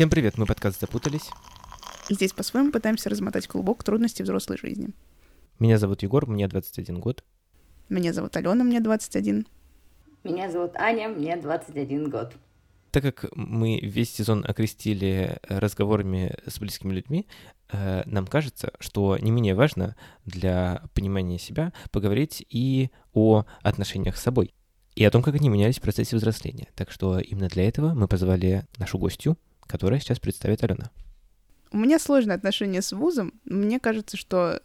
Всем привет, мы подкаст «Запутались». Здесь по-своему пытаемся размотать клубок трудностей взрослой жизни. Меня зовут Егор, мне 21 год. Меня зовут Алена, мне 21. Меня зовут Аня, мне 21 год. Так как мы весь сезон окрестили разговорами с близкими людьми, э, нам кажется, что не менее важно для понимания себя поговорить и о отношениях с собой, и о том, как они менялись в процессе взросления. Так что именно для этого мы позвали нашу гостью, которая сейчас представит Алена. У меня сложные отношения с вузом. Мне кажется, что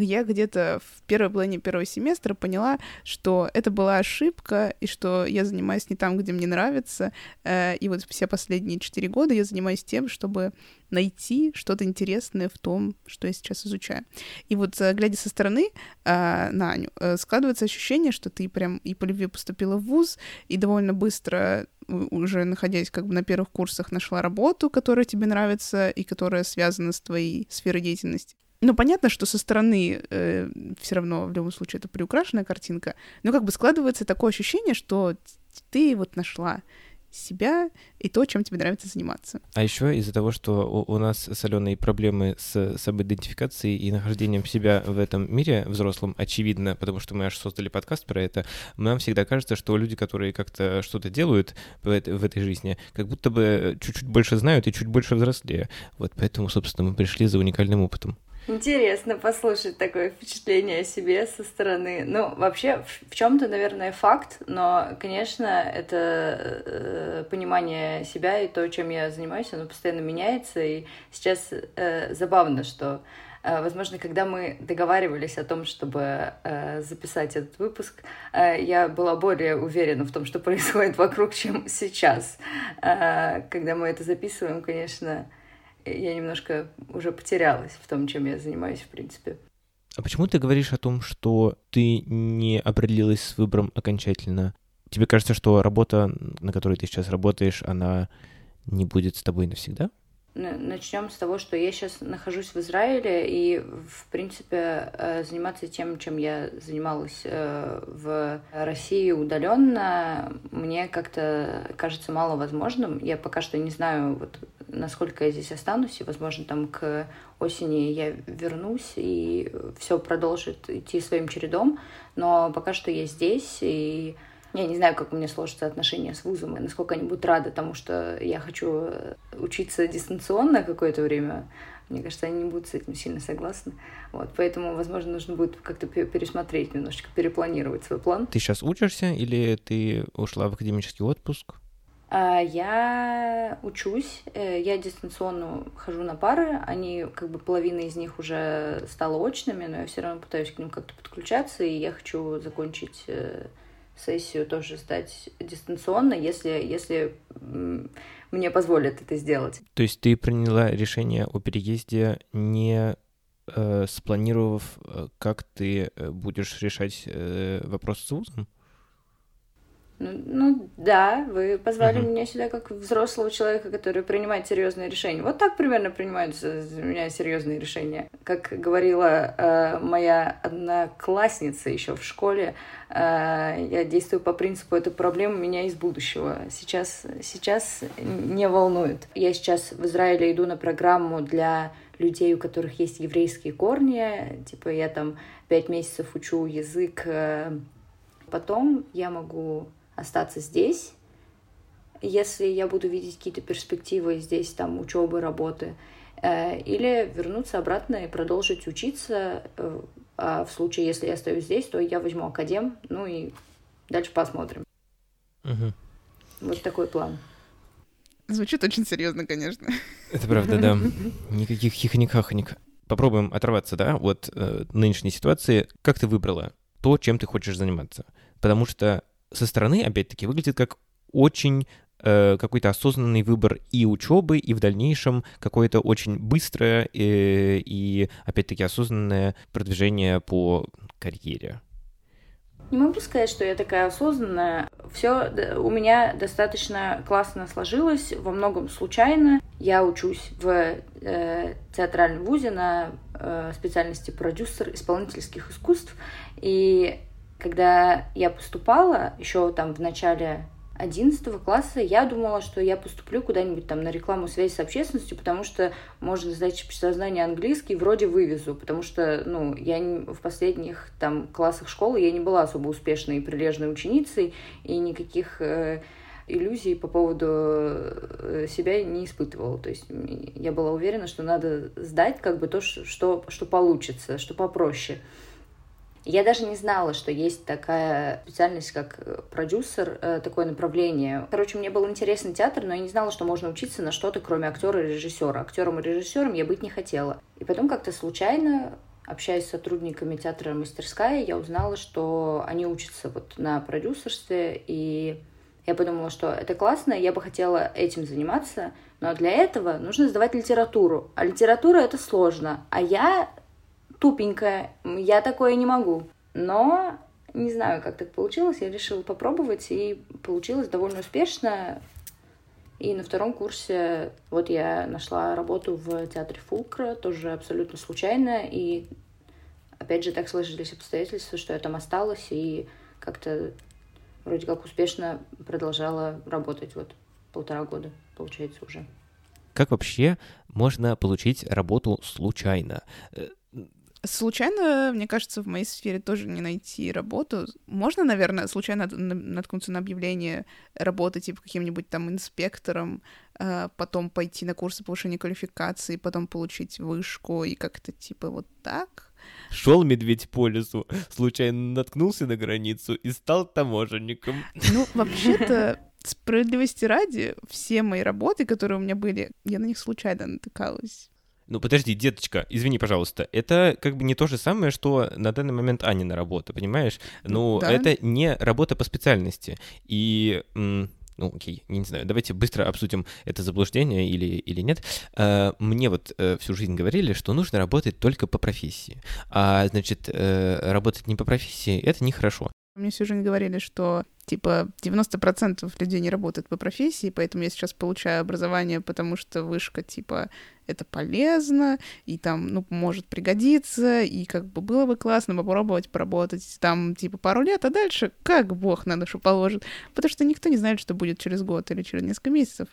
я где-то в первой половине первого семестра поняла, что это была ошибка, и что я занимаюсь не там, где мне нравится. Э, и вот все последние четыре года я занимаюсь тем, чтобы найти что-то интересное в том, что я сейчас изучаю. И вот, э, глядя со стороны э, на Аню, складывается ощущение, что ты прям и по любви поступила в вуз, и довольно быстро уже находясь как бы на первых курсах, нашла работу, которая тебе нравится и которая связана с твоей сферой деятельности. Ну, понятно, что со стороны э, все равно в любом случае это приукрашенная картинка, но как бы складывается такое ощущение, что ты вот нашла себя и то, чем тебе нравится заниматься. А еще из-за того, что у, у нас с Аленой проблемы с самоидентификацией и нахождением себя в этом мире взрослым, очевидно, потому что мы аж создали подкаст про это, нам всегда кажется, что люди, которые как-то что-то делают в, в этой жизни, как будто бы чуть-чуть больше знают и чуть больше взрослее. Вот поэтому, собственно, мы пришли за уникальным опытом. Интересно послушать такое впечатление о себе со стороны. Ну, вообще, в чем-то, наверное, факт, но, конечно, это э, понимание себя и то, чем я занимаюсь, оно постоянно меняется. И сейчас э, забавно, что, э, возможно, когда мы договаривались о том, чтобы э, записать этот выпуск, э, я была более уверена в том, что происходит вокруг, чем сейчас. Э, когда мы это записываем, конечно, я немножко уже потерялась в том, чем я занимаюсь, в принципе. А почему ты говоришь о том, что ты не определилась с выбором окончательно? Тебе кажется, что работа, на которой ты сейчас работаешь, она не будет с тобой навсегда? Начнем с того, что я сейчас нахожусь в Израиле, и, в принципе, э, заниматься тем, чем я занималась э, в России удаленно, мне как-то кажется маловозможным. Я пока что не знаю, вот, насколько я здесь останусь, и, возможно, там к осени я вернусь, и все продолжит идти своим чередом, но пока что я здесь, и я не знаю, как у меня сложатся отношения с вузом, и насколько они будут рады тому, что я хочу учиться дистанционно какое-то время. Мне кажется, они не будут с этим сильно согласны. Вот, поэтому, возможно, нужно будет как-то пересмотреть, немножечко перепланировать свой план. Ты сейчас учишься или ты ушла в академический отпуск? А, я учусь, э, я дистанционно хожу на пары, они как бы половина из них уже стала очными, но я все равно пытаюсь к ним как-то подключаться, и я хочу закончить э, сессию тоже сдать дистанционно, если, если мне позволят это сделать. То есть ты приняла решение о переезде не э, спланировав, э, как ты будешь решать э, вопрос с вузом? Ну, ну да, вы позвали uh-huh. меня сюда как взрослого человека, который принимает серьезные решения. Вот так примерно принимаются у меня серьезные решения. Как говорила э, моя одноклассница еще в школе, э, я действую по принципу «это проблема меня из будущего». Сейчас, сейчас не волнует. Я сейчас в Израиле иду на программу для людей, у которых есть еврейские корни. Типа я там пять месяцев учу язык. Э, потом я могу остаться здесь, если я буду видеть какие-то перспективы здесь, там, учебы, работы, э, или вернуться обратно и продолжить учиться. Э, а в случае, если я остаюсь здесь, то я возьму академ, ну и дальше посмотрим. Угу. Вот такой план. Звучит очень серьезно, конечно. Это правда, да. Никаких хихоник-хахоник. Попробуем оторваться, да, от э, нынешней ситуации. Как ты выбрала то, чем ты хочешь заниматься? Потому что со стороны, опять-таки, выглядит как очень э, какой-то осознанный выбор и учебы, и в дальнейшем какое-то очень быстрое э, и, опять-таки, осознанное продвижение по карьере. Не могу сказать, что я такая осознанная. Все у меня достаточно классно сложилось, во многом случайно. Я учусь в э, театральном вузе на э, специальности продюсер исполнительских искусств. И когда я поступала, еще там в начале 11 класса я думала, что я поступлю куда-нибудь там на рекламу связи с общественностью, потому что можно сдать сознание английский, вроде вывезу, потому что, ну, я в последних там классах школы я не была особо успешной и прилежной ученицей, и никаких э, иллюзий по поводу э, себя не испытывала. То есть я была уверена, что надо сдать как бы то, что, что получится, что попроще. Я даже не знала, что есть такая специальность, как э, продюсер, э, такое направление. Короче, мне был интересен театр, но я не знала, что можно учиться на что-то, кроме актера и режиссера. Актером и режиссером я быть не хотела. И потом как-то случайно общаясь с сотрудниками театра «Мастерская», я узнала, что они учатся вот на продюсерстве, и я подумала, что это классно, я бы хотела этим заниматься, но для этого нужно сдавать литературу. А литература — это сложно. А я тупенькая, я такое не могу. Но не знаю, как так получилось, я решила попробовать, и получилось довольно успешно. И на втором курсе вот я нашла работу в театре Фулкра, тоже абсолютно случайно, и опять же так сложились обстоятельства, что я там осталась, и как-то вроде как успешно продолжала работать вот полтора года, получается, уже. Как вообще можно получить работу случайно? Случайно, мне кажется, в моей сфере тоже не найти работу. Можно, наверное, случайно наткнуться на объявление работы типа каким-нибудь там инспектором, а, потом пойти на курсы повышения квалификации, потом получить вышку и как-то типа вот так. Шел медведь по лесу, случайно наткнулся на границу и стал таможенником. Ну, вообще-то, справедливости ради, все мои работы, которые у меня были, я на них случайно натыкалась. Ну подожди, деточка, извини, пожалуйста, это как бы не то же самое, что на данный момент Анина работа, понимаешь? Ну, да. это не работа по специальности. И ну, окей, не знаю, давайте быстро обсудим это заблуждение или, или нет. А, мне вот э, всю жизнь говорили, что нужно работать только по профессии. А, значит, э, работать не по профессии — это нехорошо. Мне всю жизнь говорили, что типа 90% людей не работают по профессии, поэтому я сейчас получаю образование, потому что вышка типа это полезно, и там, ну, может пригодиться, и как бы было бы классно попробовать поработать там типа пару лет, а дальше как бог на душу положит, потому что никто не знает, что будет через год или через несколько месяцев.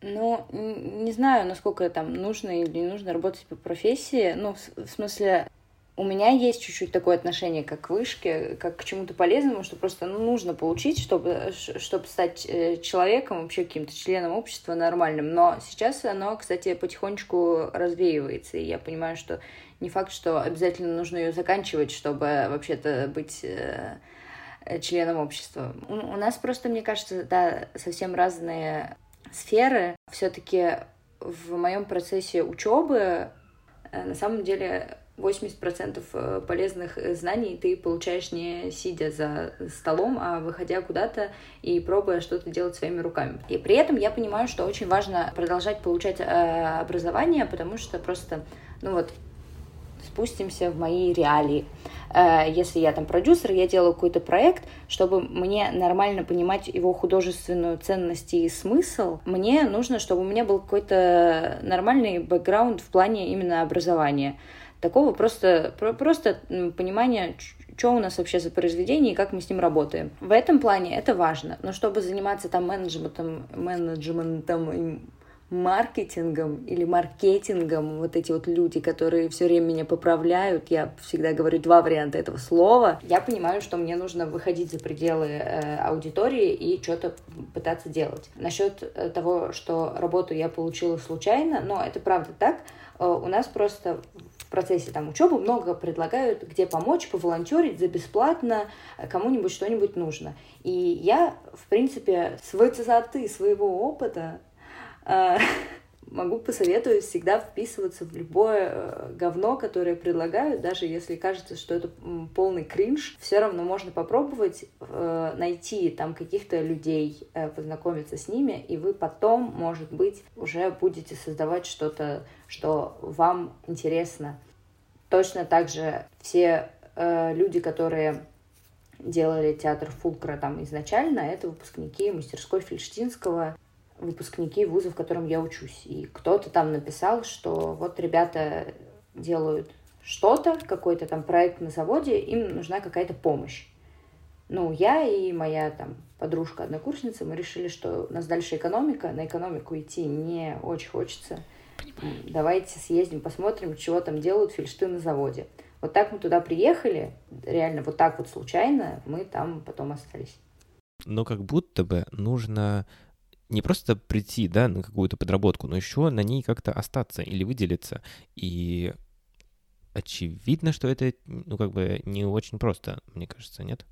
Ну, не знаю, насколько там нужно или не нужно работать по профессии. Ну, в смысле, у меня есть чуть-чуть такое отношение как к вышке, как к чему-то полезному, что просто ну, нужно получить, чтобы, чтобы стать э, человеком, вообще каким-то членом общества нормальным. Но сейчас оно, кстати, потихонечку развеивается, и я понимаю, что не факт, что обязательно нужно ее заканчивать, чтобы вообще-то быть э, членом общества. У, у нас просто, мне кажется, да, совсем разные сферы. Все-таки в моем процессе учебы э, на самом деле 80% э, полезных э, знаний ты получаешь не сидя за столом, а выходя куда-то и пробуя что-то делать своими руками. И при этом я понимаю, что очень важно продолжать получать э, образование, потому что просто, ну вот, спустимся в мои реалии. Если я там продюсер, я делаю какой-то проект, чтобы мне нормально понимать его художественную ценность и смысл, мне нужно, чтобы у меня был какой-то нормальный бэкграунд в плане именно образования такого просто, просто понимания, что у нас вообще за произведение и как мы с ним работаем. В этом плане это важно. Но чтобы заниматься там менеджментом, менеджментом маркетингом или маркетингом, вот эти вот люди, которые все время меня поправляют, я всегда говорю два варианта этого слова, я понимаю, что мне нужно выходить за пределы э, аудитории и что-то пытаться делать. Насчет э, того, что работу я получила случайно, но это правда так, э, у нас просто процессе там учебы много предлагают, где помочь, поволонтерить за бесплатно, э, кому-нибудь что-нибудь нужно. И я, в принципе, с высоты своего опыта э, могу посоветовать всегда вписываться в любое э, говно, которое предлагают, даже если кажется, что это полный кринж, все равно можно попробовать э, найти там каких-то людей, э, познакомиться с ними, и вы потом, может быть, уже будете создавать что-то, что вам интересно. Точно так же все люди, которые делали театр Фулкра там изначально, это выпускники мастерской Фельштинского, выпускники вуза, в котором я учусь. И кто-то там написал, что вот ребята делают что-то, какой-то там проект на заводе, им нужна какая-то помощь. Ну, я и моя там подружка, однокурсница, мы решили, что у нас дальше экономика, на экономику идти не очень хочется. Понимаю. Давайте съездим, посмотрим, чего там делают фельдшты на заводе. Вот так мы туда приехали, реально вот так вот случайно мы там потом остались. Но как будто бы нужно не просто прийти, да, на какую-то подработку, но еще на ней как-то остаться или выделиться. И очевидно, что это, ну, как бы не очень просто, мне кажется, нет?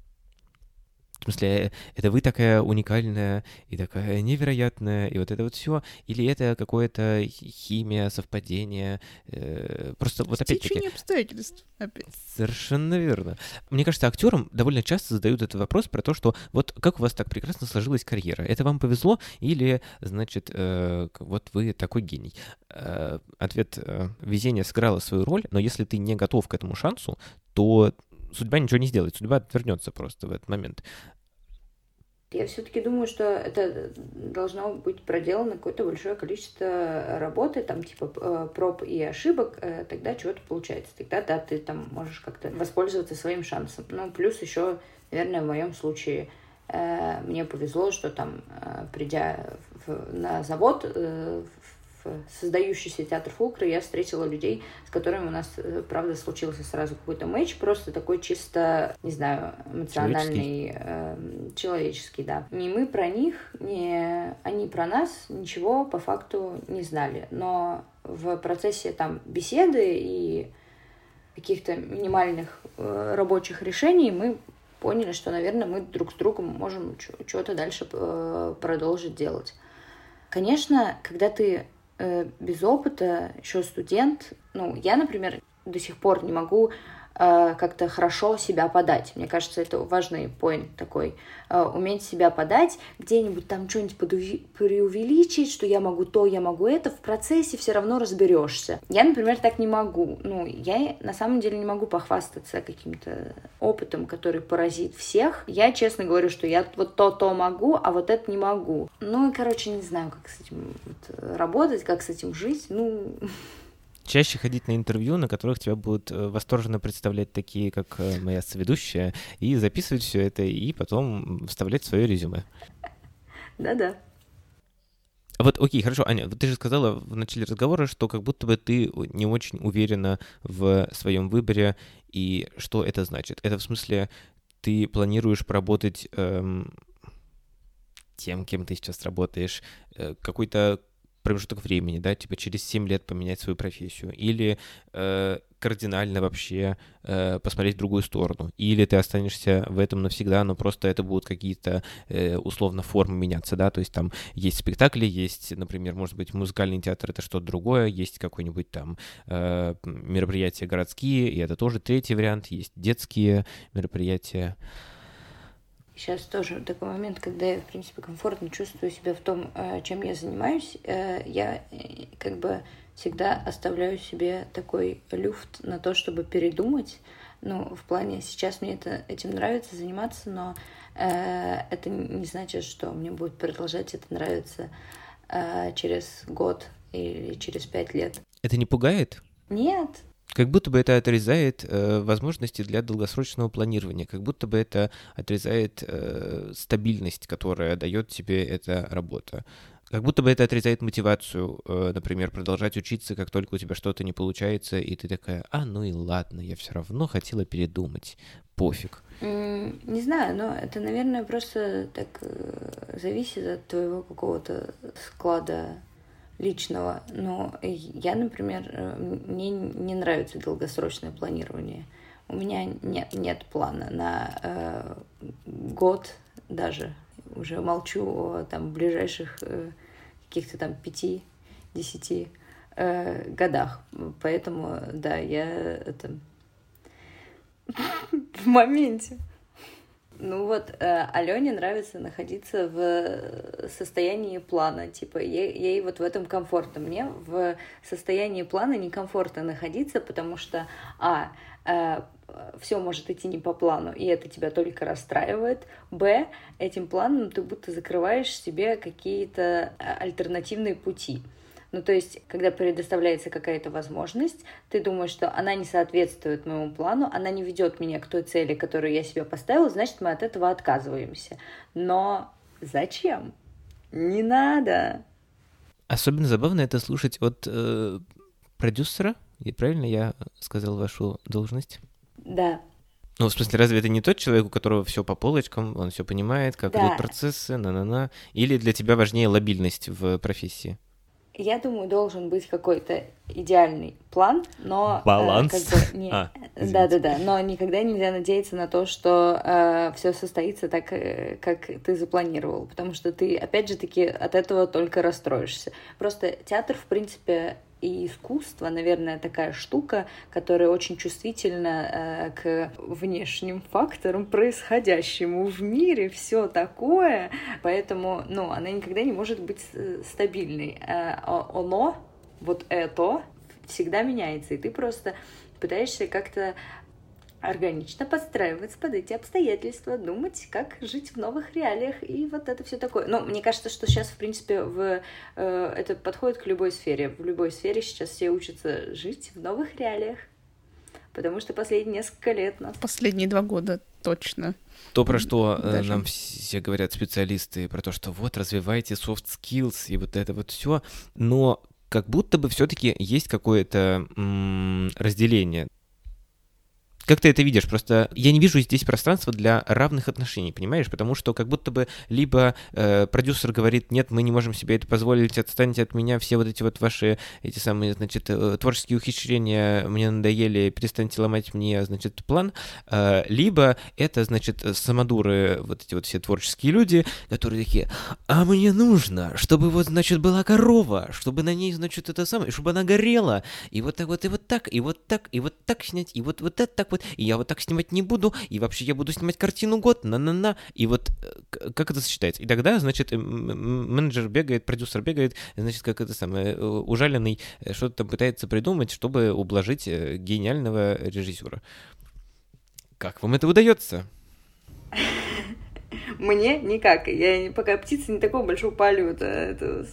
В смысле, это вы такая уникальная и такая невероятная, и вот это вот все, или это какое-то химия, совпадение, э, просто вот опять-таки... Течение обстоятельств, опять. Совершенно верно. Мне кажется, актерам довольно часто задают этот вопрос про то, что вот как у вас так прекрасно сложилась карьера? Это вам повезло или, значит, э, вот вы такой гений? Э, ответ э, везение сыграло свою роль, но если ты не готов к этому шансу, то судьба ничего не сделает, судьба отвернется просто в этот момент. Я все-таки думаю, что это должно быть проделано какое-то большое количество работы, там типа э, проб и ошибок, э, тогда чего-то получается. Тогда, да, ты там можешь как-то воспользоваться своим шансом. Ну, плюс еще, наверное, в моем случае э, мне повезло, что там, придя на завод, создающийся театр фулкра я встретила людей, с которыми у нас, э, правда, случился сразу какой-то матч, просто такой чисто, не знаю, эмоциональный, человеческий, э, человеческий да. Ни мы про них, ни они про нас ничего по факту не знали. Но в процессе там беседы и каких-то минимальных э, рабочих решений мы поняли, что, наверное, мы друг с другом можем что-то дальше э, продолжить делать. Конечно, когда ты э, без опыта, еще студент, ну, я, например, до сих пор не могу э, как-то хорошо себя подать. Мне кажется, это важный поинт такой. Э, уметь себя подать, где-нибудь там что-нибудь преувеличить, что я могу то, я могу это, в процессе все равно разберешься. Я, например, так не могу. Ну, я на самом деле не могу похвастаться каким-то опытом, который поразит всех. Я честно говорю, что я вот то-то могу, а вот это не могу. Ну и, короче, не знаю, как с этим вот, работать, как с этим жить. Ну, чаще ходить на интервью, на которых тебя будут э, восторженно представлять такие, как э, моя соведущая, и записывать все это, и потом вставлять свое резюме. Да-да. Вот, окей, хорошо, Аня, ты же сказала в начале разговора, что как будто бы ты не очень уверена в своем выборе, и что это значит? Это в смысле, ты планируешь поработать эм, тем, кем ты сейчас работаешь, э, какой-то промежуток времени, да, типа через 7 лет поменять свою профессию, или э, кардинально вообще э, посмотреть в другую сторону, или ты останешься в этом навсегда, но просто это будут какие-то э, условно формы меняться, да, то есть там есть спектакли, есть, например, может быть, музыкальный театр это что-то другое, есть какой-нибудь там э, мероприятия городские, и это тоже третий вариант, есть детские мероприятия. Сейчас тоже такой момент, когда я, в принципе, комфортно чувствую себя в том, э, чем я занимаюсь. Э, я э, как бы всегда оставляю себе такой люфт на то, чтобы передумать. Ну, в плане, сейчас мне это, этим нравится заниматься, но э, это не значит, что мне будет продолжать это нравиться э, через год или через пять лет. Это не пугает? Нет, как будто бы это отрезает э, возможности для долгосрочного планирования, как будто бы это отрезает э, стабильность, которая дает тебе эта работа. Как будто бы это отрезает мотивацию, э, например, продолжать учиться, как только у тебя что-то не получается, и ты такая, а, ну и ладно, я все равно хотела передумать, пофиг. Не знаю, но это, наверное, просто так э, зависит от твоего какого-то склада личного. Но я, например, э, мне не нравится долгосрочное планирование. У меня нет, нет плана на э, год даже. Уже молчу о там, ближайших э, каких-то там пяти-десяти э, годах. Поэтому, да, я это в моменте. Ну вот, э, Алене нравится находиться в состоянии плана, типа ей, ей вот в этом комфортно. Мне в состоянии плана некомфортно находиться, потому что, а, э, все может идти не по плану, и это тебя только расстраивает. Б, этим планом ты будто закрываешь себе какие-то э, альтернативные пути. Ну, то есть, когда предоставляется какая-то возможность, ты думаешь, что она не соответствует моему плану, она не ведет меня к той цели, которую я себе поставила, значит, мы от этого отказываемся. Но зачем? Не надо. Особенно забавно это слушать от э, продюсера. И правильно я сказал вашу должность? Да. Ну, в смысле, разве это не тот человек, у которого все по полочкам, он все понимает, как Да. идут процессы, на-на-на? Или для тебя важнее лобильность в профессии? Я думаю, должен быть какой-то идеальный план, но... э, Баланс? как бы не- А, извините. Да-да-да, но никогда нельзя надеяться на то, что все состоится так, э, как ты запланировал, потому что ты, опять же таки, от этого только расстроишься. Просто театр, в принципе, и искусство, наверное, такая штука, которая очень чувствительна э, к внешним факторам, происходящему в мире, все такое, поэтому, ну, она никогда не может быть э, стабильной. Э, оно, вот это, всегда меняется, и ты просто пытаешься как-то органично подстраиваться под эти обстоятельства, думать, как жить в новых реалиях и вот это все такое. Ну, мне кажется, что сейчас, в принципе, в, э, это подходит к любой сфере. В любой сфере сейчас все учатся жить в новых реалиях, потому что последние несколько лет нас Последние два года точно. То, про что э, Даже. нам все говорят специалисты, про то, что вот развивайте soft skills и вот это вот все, но как будто бы все-таки есть какое-то м, разделение. Как ты это видишь? Просто я не вижу здесь пространства для равных отношений, понимаешь? Потому что как будто бы либо э, продюсер говорит, нет, мы не можем себе это позволить, отстаньте от меня, все вот эти вот ваши, эти самые, значит, э, творческие ухищрения мне надоели, перестаньте ломать мне, значит, план. Э, либо это, значит, самодуры, вот эти вот все творческие люди, которые такие, а мне нужно, чтобы вот, значит, была корова, чтобы на ней, значит, это самое, чтобы она горела, и вот так вот, и вот так, и вот так, и вот так снять, и вот, вот это так вот, и я вот так снимать не буду, и вообще я буду снимать картину год, на-на-на, и вот э, как это сочетается? И тогда, значит, менеджер бегает, продюсер бегает, значит, как это самое, э, ужаленный, э, что-то там пытается придумать, чтобы ублажить гениального режиссера. Как вам это удается? Мне никак. Я пока птица не такого большого полета.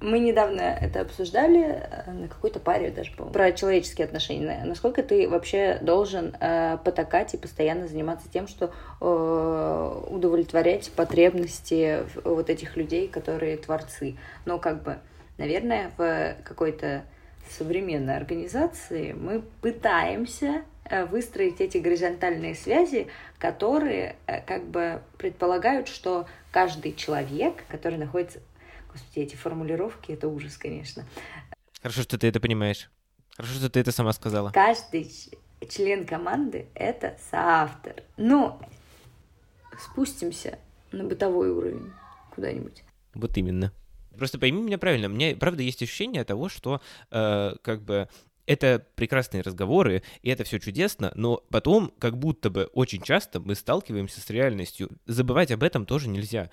Мы недавно это обсуждали э, на какой-то паре даже, по про человеческие отношения. Насколько ты вообще должен э, потакать и постоянно заниматься тем, что э, удовлетворять потребности вот этих людей, которые творцы. Но как бы, наверное, в какой-то современной организации мы пытаемся э, выстроить эти горизонтальные связи, которые э, как бы предполагают, что каждый человек, который находится... Господи, эти формулировки, это ужас, конечно. Хорошо, что ты это понимаешь. Хорошо, что ты это сама сказала. Каждый член команды — это соавтор. Ну, спустимся на бытовой уровень куда-нибудь. Вот именно. Просто пойми меня правильно, у меня правда есть ощущение того, что э, как бы это прекрасные разговоры, и это все чудесно, но потом как будто бы очень часто мы сталкиваемся с реальностью. Забывать об этом тоже нельзя.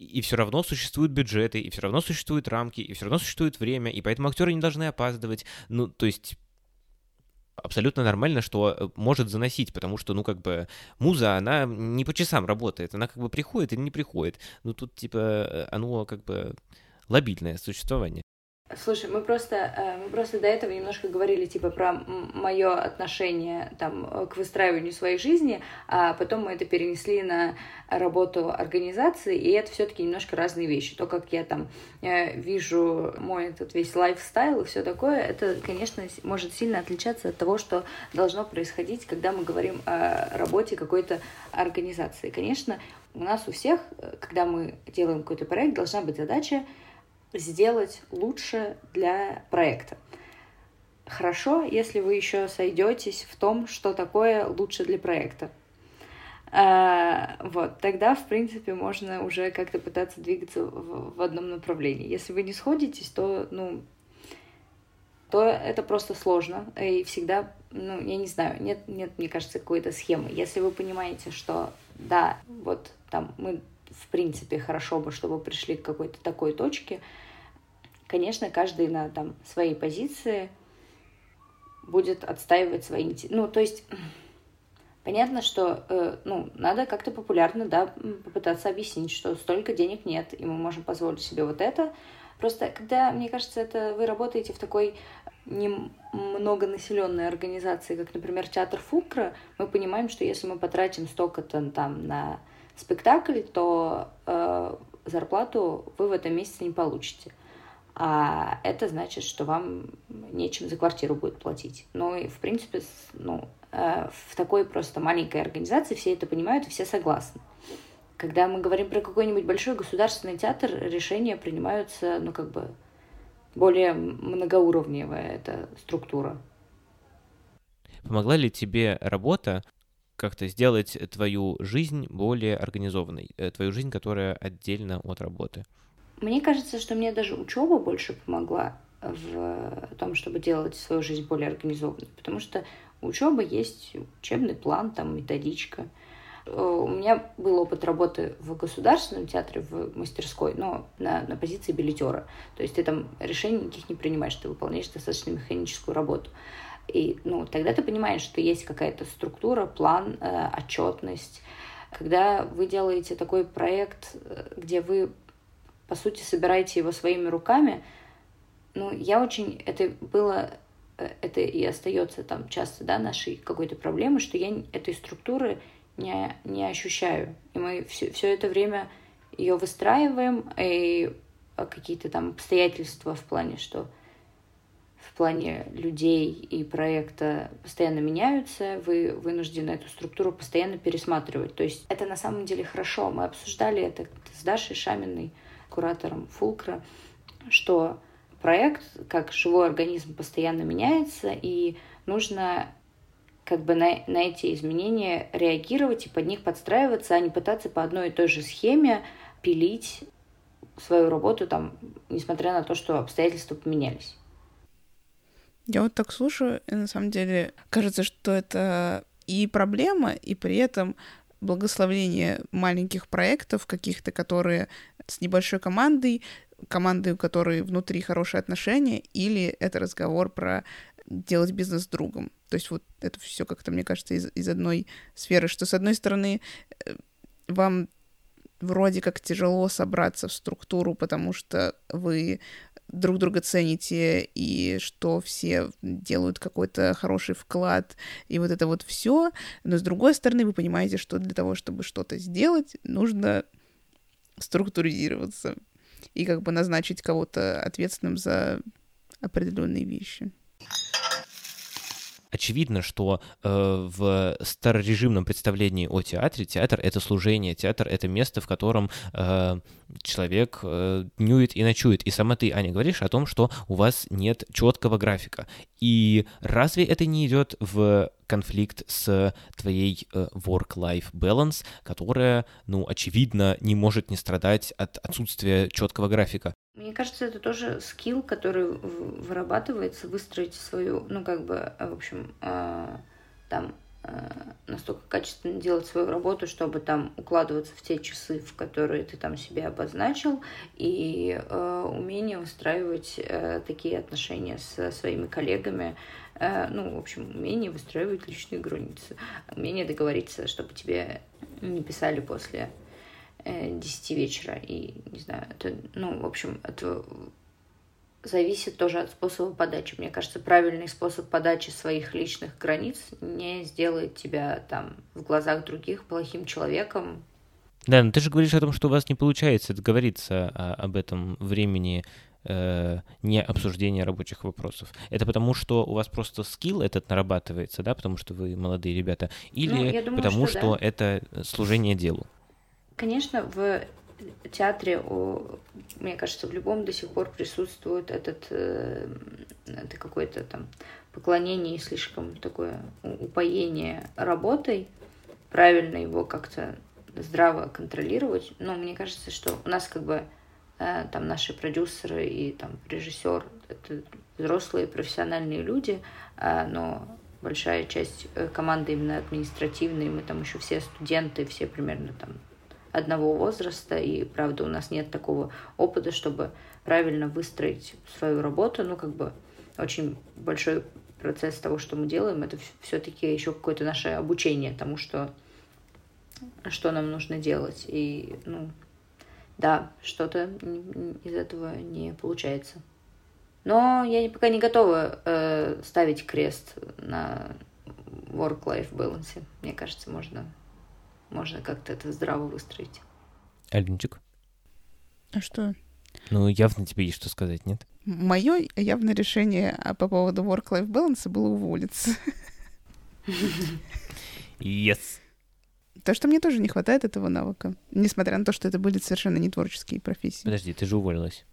И все равно существуют бюджеты, и все равно существуют рамки, и все равно существует время, и поэтому актеры не должны опаздывать. Ну, то есть абсолютно нормально, что э, может заносить, потому что, ну, как бы, муза, она не по часам работает, она как бы приходит или не приходит. Ну, тут, типа, э, оно как бы лобильное существование. Слушай, мы просто, э, мы просто до этого немножко говорили типа про мое отношение там э, к выстраиванию своей жизни, а потом мы это перенесли на работу организации, и это все-таки немножко разные вещи. То, как я там э, вижу мой этот весь лайфстайл и все такое, это, конечно, может сильно отличаться от того, что должно происходить, когда мы говорим о работе какой-то организации. Конечно, у нас у всех, когда мы делаем какой-то проект, должна быть задача сделать лучше для проекта. Хорошо, если вы еще сойдетесь в том, что такое лучше для проекта. А, вот, тогда, в принципе, можно уже как-то пытаться двигаться в, в одном направлении. Если вы не сходитесь, то, ну, то это просто сложно. И всегда, ну, я не знаю, нет, нет, мне кажется, какой-то схемы. Если вы понимаете, что да, вот там мы в принципе хорошо бы, чтобы пришли к какой-то такой точке, конечно, каждый на там своей позиции будет отстаивать свои интересы. Ну, то есть Понятно, что э, ну, надо как-то популярно да, попытаться объяснить, что столько денег нет, и мы можем позволить себе вот это, Просто когда, мне кажется, это вы работаете в такой не многонаселенной организации, как, например, театр Фукра, мы понимаем, что если мы потратим столько-то там на спектакль, то э, зарплату вы в этом месяце не получите. А это значит, что вам нечем за квартиру будет платить. Ну и, в принципе, ну, э, в такой просто маленькой организации все это понимают и все согласны. Когда мы говорим про какой-нибудь большой государственный театр, решения принимаются, ну, как бы, более многоуровневая эта структура. Помогла ли тебе работа как-то сделать твою жизнь более организованной, э, твою жизнь, которая отдельно от работы? Мне кажется, что мне даже учеба больше помогла в том, чтобы делать свою жизнь более организованной, потому что у учебы есть учебный план, там методичка. У меня был опыт работы в государственном театре, в мастерской, но на, на позиции билетера. То есть ты там решений никаких не принимаешь, ты выполняешь достаточно механическую работу. И ну, тогда ты понимаешь, что есть какая-то структура, план, э, отчетность. Когда вы делаете такой проект, э, где вы, по сути, собираете его своими руками, ну, я очень... Это было... Э, это и остается там часто, да, нашей какой-то проблемой, что я этой структуры не, не ощущаю. И мы все, все это время ее выстраиваем, и какие-то там обстоятельства в плане, что в плане людей и проекта постоянно меняются, вы вынуждены эту структуру постоянно пересматривать. То есть это на самом деле хорошо. Мы обсуждали это с Дашей Шаминой, куратором Фулкра, что проект, как живой организм, постоянно меняется, и нужно как бы на, на эти изменения реагировать и под них подстраиваться, а не пытаться по одной и той же схеме пилить свою работу, там, несмотря на то, что обстоятельства поменялись. Я вот так слушаю, и на самом деле кажется, что это и проблема, и при этом благословление маленьких проектов каких-то, которые с небольшой командой, команды, у которой внутри хорошие отношения, или это разговор про делать бизнес с другом. То есть вот это все как-то, мне кажется, из, из одной сферы, что с одной стороны э, вам вроде как тяжело собраться в структуру, потому что вы друг друга цените, и что все делают какой-то хороший вклад, и вот это вот все. Но с другой стороны, вы понимаете, что для того, чтобы что-то сделать, нужно структуризироваться и как бы назначить кого-то ответственным за определенные вещи очевидно, что э, в старорежимном представлении о театре театр — это служение, театр — это место, в котором э, человек э, днюет и ночует. И сама ты, Аня, говоришь о том, что у вас нет четкого графика. И разве это не идет в конфликт с твоей э, work-life balance, которая, ну, очевидно, не может не страдать от отсутствия четкого графика? Мне кажется, это тоже скилл, который вырабатывается, выстроить свою, ну, как бы, в общем, э, там Э, настолько качественно делать свою работу, чтобы там укладываться в те часы, в которые ты там себе обозначил, и э, умение устраивать э, такие отношения со своими коллегами, э, ну, в общем, умение выстраивать личные границы, умение договориться, чтобы тебе не писали после э, 10 вечера, и, не знаю, это, ну, в общем, это зависит тоже от способа подачи. Мне кажется, правильный способ подачи своих личных границ не сделает тебя там в глазах других плохим человеком. Да, но ты же говоришь о том, что у вас не получается договориться о, об этом времени э, не обсуждения рабочих вопросов. Это потому, что у вас просто скилл этот нарабатывается, да, потому что вы молодые ребята, или ну, думаю, потому, что, что да. это служение делу? Конечно, в театре, мне кажется, в любом до сих пор присутствует этот, э, это какое-то там поклонение и слишком такое упоение работой, правильно его как-то здраво контролировать. Но мне кажется, что у нас как бы э, там наши продюсеры и там режиссер это взрослые профессиональные люди, э, но большая часть команды именно административной, мы там еще все студенты, все примерно там одного возраста, и, правда, у нас нет такого опыта, чтобы правильно выстроить свою работу. Ну, как бы очень большой процесс того, что мы делаем, это все-таки еще какое-то наше обучение тому, что, что нам нужно делать. И, ну, да, что-то из этого не получается. Но я пока не готова э, ставить крест на work-life balance. Мне кажется, можно, можно как-то это здраво выстроить. Алинчик? А что? Ну, явно тебе есть что сказать, нет? Мое явное решение а, по поводу work-life balance было уволиться. Yes. То, что мне тоже не хватает этого навыка, несмотря на то, что это были совершенно не творческие профессии. Подожди, ты же уволилась.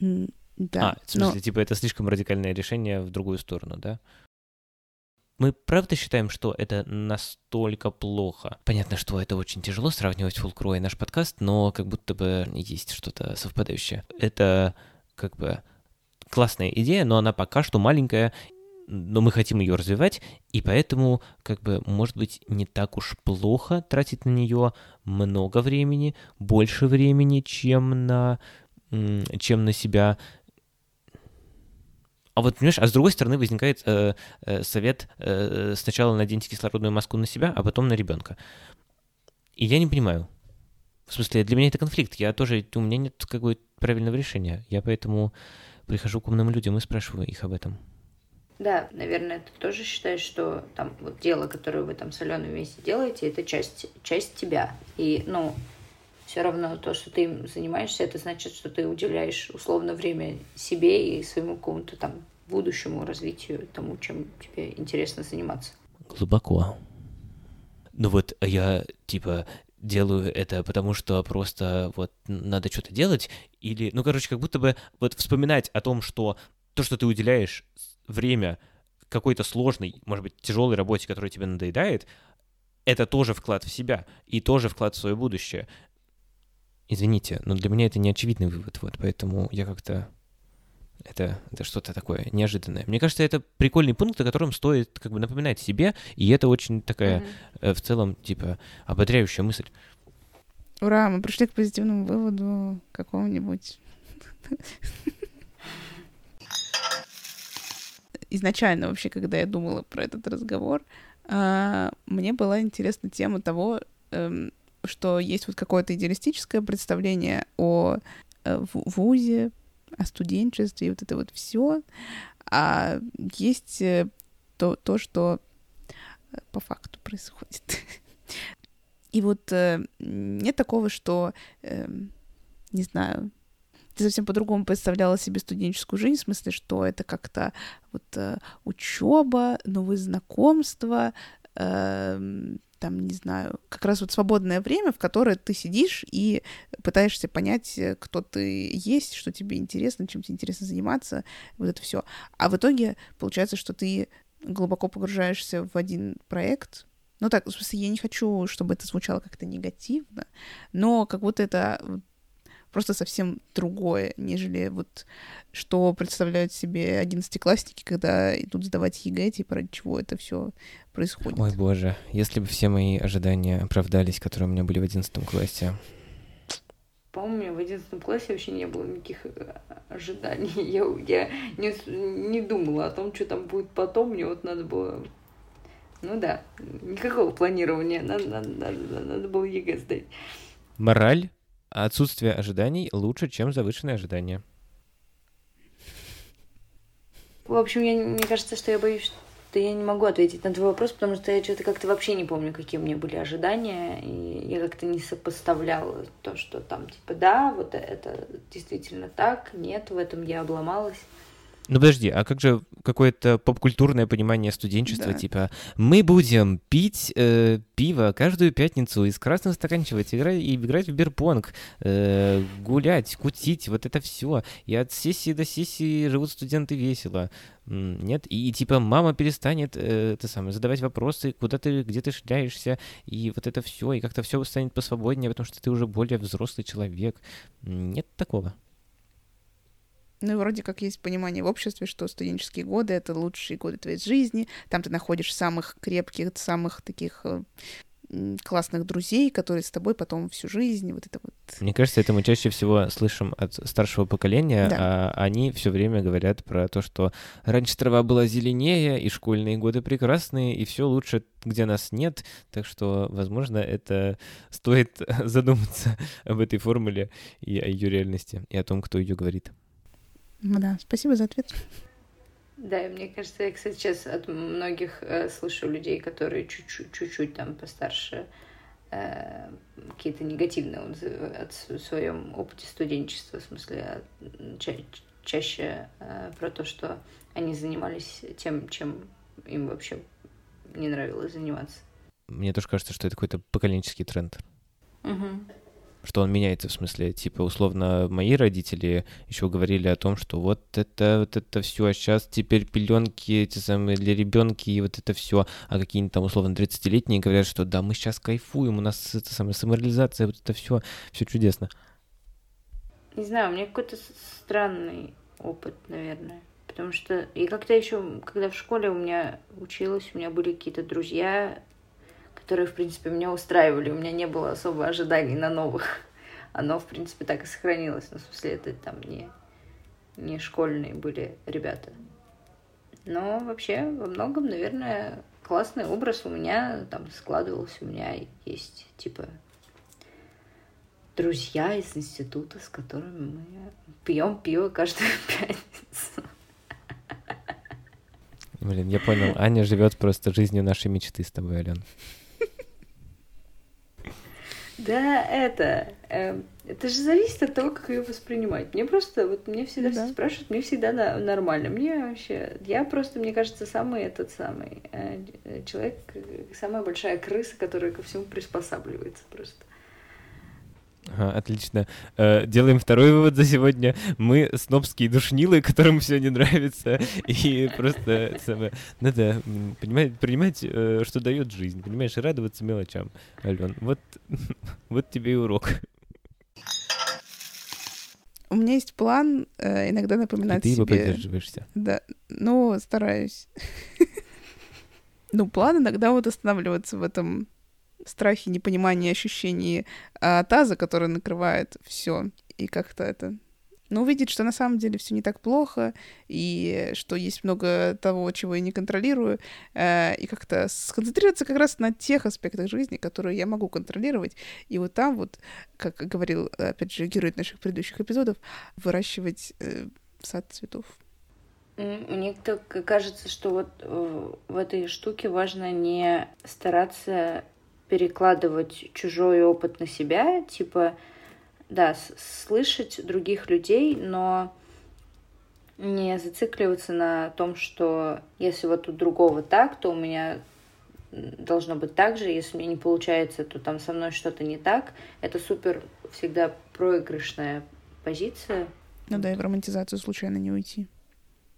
Да. А, в смысле, но- типа, это слишком радикальное решение в другую сторону, да? Мы правда считаем, что это настолько плохо? Понятно, что это очень тяжело сравнивать Фулкро и наш подкаст, но как будто бы есть что-то совпадающее. Это как бы классная идея, но она пока что маленькая, но мы хотим ее развивать, и поэтому, как бы, может быть, не так уж плохо тратить на нее много времени, больше времени, чем на, чем на себя. А вот, понимаешь, а с другой стороны возникает э, э, совет э, сначала наденьте кислородную маску на себя, а потом на ребенка. И я не понимаю. В смысле, для меня это конфликт. Я тоже, у меня нет как бы правильного решения. Я поэтому прихожу к умным людям и спрашиваю их об этом. Да, наверное, ты тоже считаешь, что там вот дело, которое вы там с Аленой вместе делаете, это часть, часть тебя. И, ну, все равно то, что ты им занимаешься, это значит, что ты уделяешь условно время себе и своему какому-то там будущему развитию, тому, чем тебе интересно заниматься. Глубоко. Ну вот я, типа, делаю это потому, что просто вот надо что-то делать, или, ну, короче, как будто бы вот вспоминать о том, что то, что ты уделяешь время какой-то сложной, может быть, тяжелой работе, которая тебе надоедает, это тоже вклад в себя и тоже вклад в свое будущее. Извините, но для меня это не очевидный вывод, вот, поэтому я как-то... Это, это что-то такое неожиданное. Мне кажется, это прикольный пункт, о котором стоит как бы напоминать себе, и это очень такая, э, в целом, типа, ободряющая мысль. Ура, мы пришли к позитивному выводу какого-нибудь. Изначально вообще, когда я думала про этот разговор, а, мне была интересна тема того, эм, что есть вот какое-то идеалистическое представление о э, ву- вузе, о студенчестве, и вот это вот все. А есть э, то, то, что э, по факту происходит. И вот нет такого, что, эм, не знаю, ты совсем по-другому представляла себе студенческую жизнь, в смысле, что это как-то вот учеба, новые знакомства, эм, там, не знаю, как раз вот свободное время, в которое ты сидишь и пытаешься понять, э, кто ты есть, что тебе интересно, чем тебе интересно заниматься, вот это все. А в итоге получается, что ты глубоко погружаешься в один проект. Ну так, в смысле, я не хочу, чтобы это звучало как-то негативно, но как будто это просто совсем другое, нежели вот что представляют себе одиннадцатиклассники, когда идут сдавать ЕГЭ, типа ради чего это все происходит. Ой, боже, если бы все мои ожидания оправдались, которые у меня были в одиннадцатом классе. По-моему, у меня в одиннадцатом классе вообще не было никаких э, ожиданий. Я, я не, не думала о том, что там будет потом. Мне вот надо было... Ну да, никакого планирования. Надо, надо, надо, надо было ЕГЭ сдать. Мораль отсутствие ожиданий лучше, чем завышенные ожидания. В общем, я, мне кажется, что я боюсь, что я не могу ответить на твой вопрос, потому что я что-то как-то вообще не помню, какие у меня были ожидания, и я как-то не сопоставляла то, что там, типа, да, вот это действительно так, нет, в этом я обломалась. Ну подожди, а как же какое-то попкультурное понимание студенчества, Да. типа мы будем пить э, пиво каждую пятницу из красных стаканчиков, играть и играть в бирпонг, э, гулять, кутить, вот это все. И от сессии до сессии живут студенты весело. Нет, и, типа мама перестанет э, это самое, задавать вопросы, куда ты, где ты шляешься, и вот это все, и как-то все станет посвободнее, потому что ты уже более взрослый человек. Нет такого. Ну и вроде как есть понимание в обществе, что студенческие годы — это лучшие годы твоей жизни. Там ты находишь самых крепких, самых таких э, классных друзей, которые с тобой потом всю жизнь. Вот это вот Мне кажется, это мы чаще всего слышим от старшего поколения, да. а они все время говорят про то, что раньше трава была зеленее, и школьные годы прекрасные, и все лучше, где нас нет. Так что, возможно, это стоит задуматься об этой формуле и о ее реальности, и о том, кто ее говорит. Да, спасибо за ответ. Да, и мне кажется, я, кстати, сейчас от многих э, слышу людей, которые чуть-чуть, чуть-чуть там постарше, э, какие-то негативные отзывы от своем опыте студенчества, в смысле ча чаще э, про то, что они занимались тем, чем им вообще не нравилось заниматься. Мне тоже кажется, что это какой-то поколенческий тренд. Угу что он меняется в смысле, типа, условно, мои родители еще говорили о том, что вот это, вот это все, а сейчас теперь пеленки эти самые для ребенки и вот это все, а какие-нибудь там, условно, 30-летние говорят, что да, мы сейчас кайфуем, у нас это самая самореализация, вот это все, все чудесно. Не знаю, у меня какой-то странный опыт, наверное. Потому что и как-то еще, когда в школе у меня училась, у меня были какие-то друзья, которые, в принципе, меня устраивали. У меня не было особо ожиданий на новых. Оно, в принципе, так и сохранилось. Ну, в смысле, это там не, не школьные были ребята. Но вообще, во многом, наверное, классный образ у меня там складывался. У меня есть, типа, друзья из института, с которыми мы пьем пиво каждую пятницу. Блин, я понял. Аня живет просто жизнью нашей мечты с тобой, Ален. Да, это... Э, это же зависит от того, как ее воспринимать. Мне просто, вот мне всегда да. все спрашивают, мне всегда на, нормально. Мне вообще, я просто, мне кажется, самый этот самый э, человек, самая большая крыса, которая ко всему приспосабливается просто. Ага, отлично. Э, делаем второй вывод за сегодня. Мы снобские душнилы, которым все не нравится. И просто самое, надо понимать, принимать, э, что дает жизнь. Понимаешь, радоваться мелочам. Ален, вот, вот тебе и урок. У меня есть план э, иногда напоминать и ты себе... его поддерживаешься. Да, ну, стараюсь. Ну, план иногда вот останавливаться в этом страхе, непонимании, ощущении а, таза, который накрывает все. И как-то это но увидеть, что на самом деле все не так плохо, и что есть много того, чего я не контролирую, э, и как-то сконцентрироваться как раз на тех аспектах жизни, которые я могу контролировать. И вот там вот, как говорил, опять же, герой наших предыдущих эпизодов, выращивать э, сад цветов. Мне так кажется, что вот э, в этой штуке важно не стараться перекладывать чужой опыт на себя, типа, да, слышать других людей, но не зацикливаться на том, что если вот у другого так, то у меня должно быть так же, если мне не получается, то там со мной что-то не так. Это супер всегда проигрышная позиция. Ну да, и в романтизацию случайно не уйти.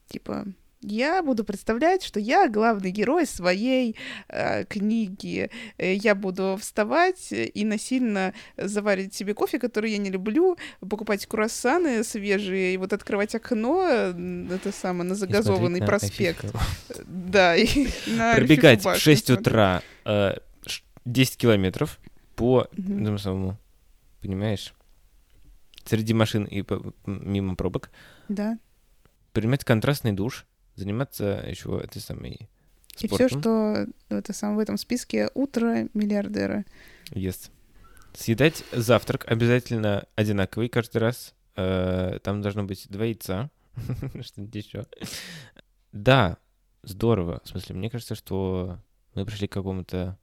Типа, я буду представлять, что я главный герой своей э, книги. Э, я буду вставать и насильно заварить себе кофе, который я не люблю, покупать круассаны свежие, и вот открывать окно, это самое, на загазованный проспект. Да, и на Пробегать в 6 утра э, 10 километров по этому самому, понимаешь? Среди машин и мимо пробок. Да. Принимать контрастный душ заниматься еще этой самой спортом. И все, что это сам в этом списке утро миллиардера. Есть. Съедать завтрак обязательно одинаковый каждый раз. Э, там должно быть два яйца. Что-нибудь еще. Да, здорово. В смысле, мне кажется, что мы пришли к какому-то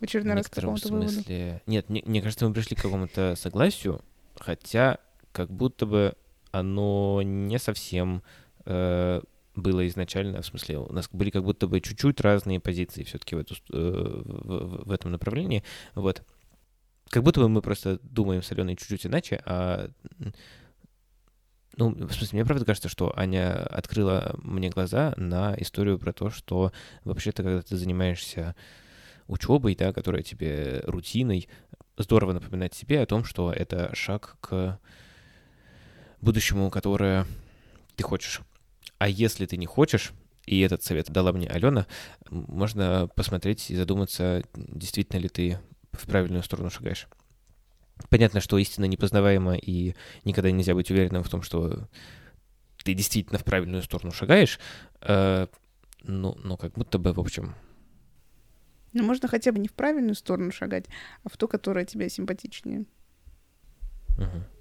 в очередной раз к какому-то смысле... Выводу. Нет, мне, мне кажется, мы пришли к какому-то согласию, хотя как будто бы оно не совсем э, было изначально, в смысле, у нас были как будто бы чуть-чуть разные позиции все-таки в, эту, э, в, в этом направлении, вот. Как будто бы мы просто думаем с Аленой чуть-чуть иначе, а ну, в смысле, мне правда кажется, что Аня открыла мне глаза на историю про то, что вообще-то, когда ты занимаешься учебой, да, которая тебе рутиной, здорово напоминать себе о том, что это шаг к будущему, которое ты хочешь. А если ты не хочешь, и этот совет дала мне Алена, можно посмотреть и задуматься, действительно ли ты в правильную сторону шагаешь. Понятно, что истина непознаваема, и никогда нельзя быть уверенным в том, что ты действительно в правильную сторону шагаешь. Э, ну, ну, как будто бы, в общем... Ну, можно хотя бы не в правильную сторону шагать, а в ту, которая тебе симпатичнее. Угу.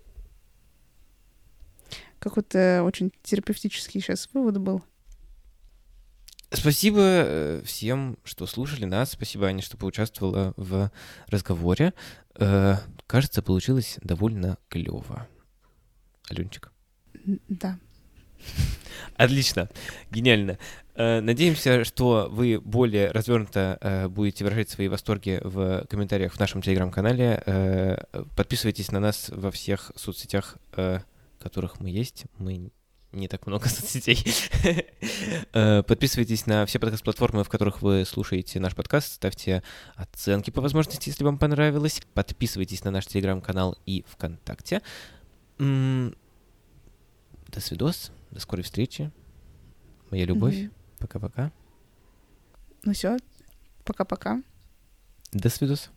Какой-то очень терапевтический сейчас вывод был. Спасибо э, всем, что слушали нас. Спасибо, Аня, что поучаствовала в разговоре. Э, кажется, получилось довольно клево. Аленчик. Да. Отлично, гениально. Э, надеемся, что вы более развернуто будете выражать свои восторги в комментариях в нашем телеграм-канале. Подписывайтесь на нас во всех соцсетях, которых мы есть. Мы не так много соцсетей. Э, подписывайтесь на все подкаст-платформы, в которых вы слушаете наш подкаст. Ставьте оценки по возможности, если вам понравилось. Подписывайтесь на наш телеграм-канал и ВКонтакте. До свидос. До скорой встречи. Моя любовь. Пока-пока. Ну все. Пока-пока. До свидос.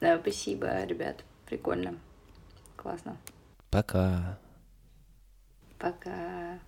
Да, спасибо, ребят. Прикольно. Классно. Пока. Пока.